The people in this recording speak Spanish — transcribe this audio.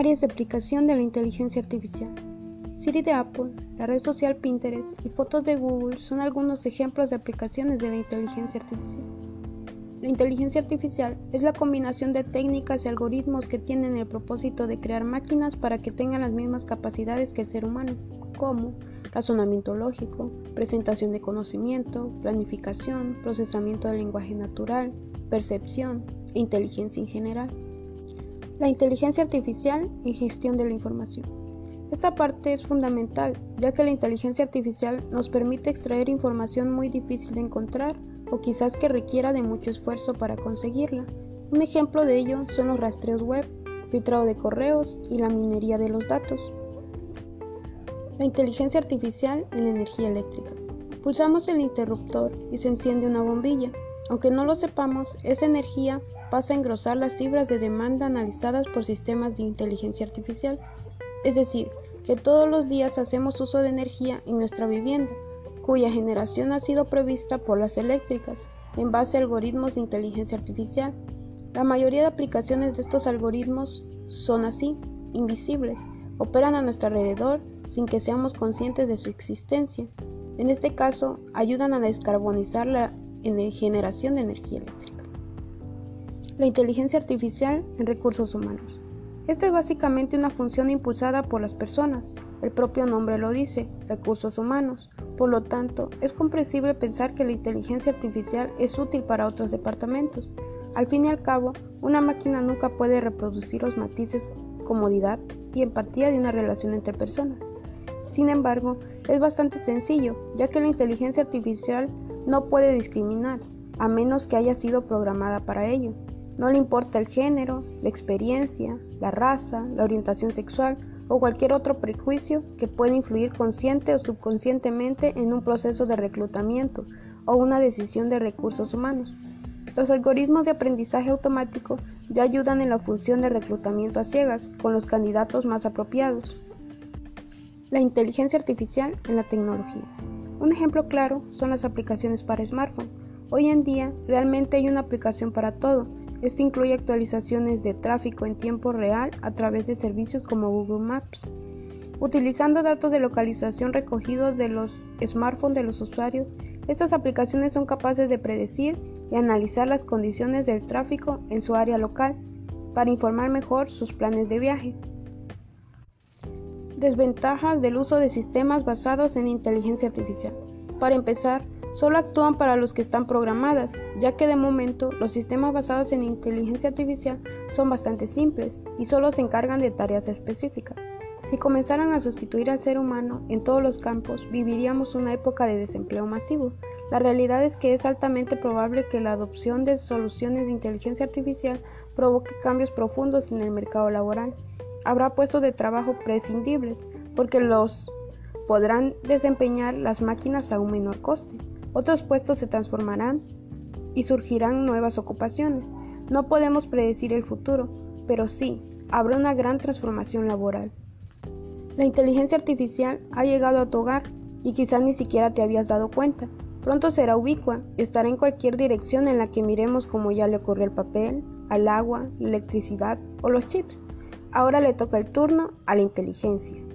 Áreas de aplicación de la inteligencia artificial. Siri de Apple, la red social Pinterest y fotos de Google son algunos ejemplos de aplicaciones de la inteligencia artificial. La inteligencia artificial es la combinación de técnicas y algoritmos que tienen el propósito de crear máquinas para que tengan las mismas capacidades que el ser humano, como razonamiento lógico, presentación de conocimiento, planificación, procesamiento del lenguaje natural, percepción e inteligencia en general. La inteligencia artificial y gestión de la información. Esta parte es fundamental, ya que la inteligencia artificial nos permite extraer información muy difícil de encontrar o quizás que requiera de mucho esfuerzo para conseguirla. Un ejemplo de ello son los rastreos web, filtrado de correos y la minería de los datos. La inteligencia artificial en la energía eléctrica. Pulsamos el interruptor y se enciende una bombilla. Aunque no lo sepamos, esa energía pasa a engrosar las cifras de demanda analizadas por sistemas de inteligencia artificial. Es decir, que todos los días hacemos uso de energía en nuestra vivienda, cuya generación ha sido prevista por las eléctricas, en base a algoritmos de inteligencia artificial. La mayoría de aplicaciones de estos algoritmos son así, invisibles, operan a nuestro alrededor sin que seamos conscientes de su existencia. En este caso, ayudan a descarbonizar la generación de energía eléctrica. La inteligencia artificial en recursos humanos. Esta es básicamente una función impulsada por las personas. El propio nombre lo dice, recursos humanos. Por lo tanto, es comprensible pensar que la inteligencia artificial es útil para otros departamentos. Al fin y al cabo, una máquina nunca puede reproducir los matices, comodidad y empatía de una relación entre personas. Sin embargo, es bastante sencillo, ya que la inteligencia artificial no puede discriminar, a menos que haya sido programada para ello. No le importa el género, la experiencia, la raza, la orientación sexual o cualquier otro prejuicio que pueda influir consciente o subconscientemente en un proceso de reclutamiento o una decisión de recursos humanos. Los algoritmos de aprendizaje automático ya ayudan en la función de reclutamiento a ciegas con los candidatos más apropiados. La inteligencia artificial en la tecnología. Un ejemplo claro son las aplicaciones para smartphone. Hoy en día realmente hay una aplicación para todo. Esto incluye actualizaciones de tráfico en tiempo real a través de servicios como Google Maps. Utilizando datos de localización recogidos de los smartphones de los usuarios, estas aplicaciones son capaces de predecir y analizar las condiciones del tráfico en su área local para informar mejor sus planes de viaje. Desventajas del uso de sistemas basados en inteligencia artificial. Para empezar, solo actúan para los que están programadas, ya que de momento los sistemas basados en inteligencia artificial son bastante simples y solo se encargan de tareas específicas. Si comenzaran a sustituir al ser humano en todos los campos, viviríamos una época de desempleo masivo. La realidad es que es altamente probable que la adopción de soluciones de inteligencia artificial provoque cambios profundos en el mercado laboral habrá puestos de trabajo prescindibles porque los podrán desempeñar las máquinas a un menor coste. Otros puestos se transformarán y surgirán nuevas ocupaciones. No podemos predecir el futuro, pero sí, habrá una gran transformación laboral. La inteligencia artificial ha llegado a tu hogar y quizás ni siquiera te habías dado cuenta. Pronto será ubicua, estará en cualquier dirección en la que miremos como ya le ocurrió al papel, al agua, la electricidad o los chips. Ahora le toca el turno a la inteligencia.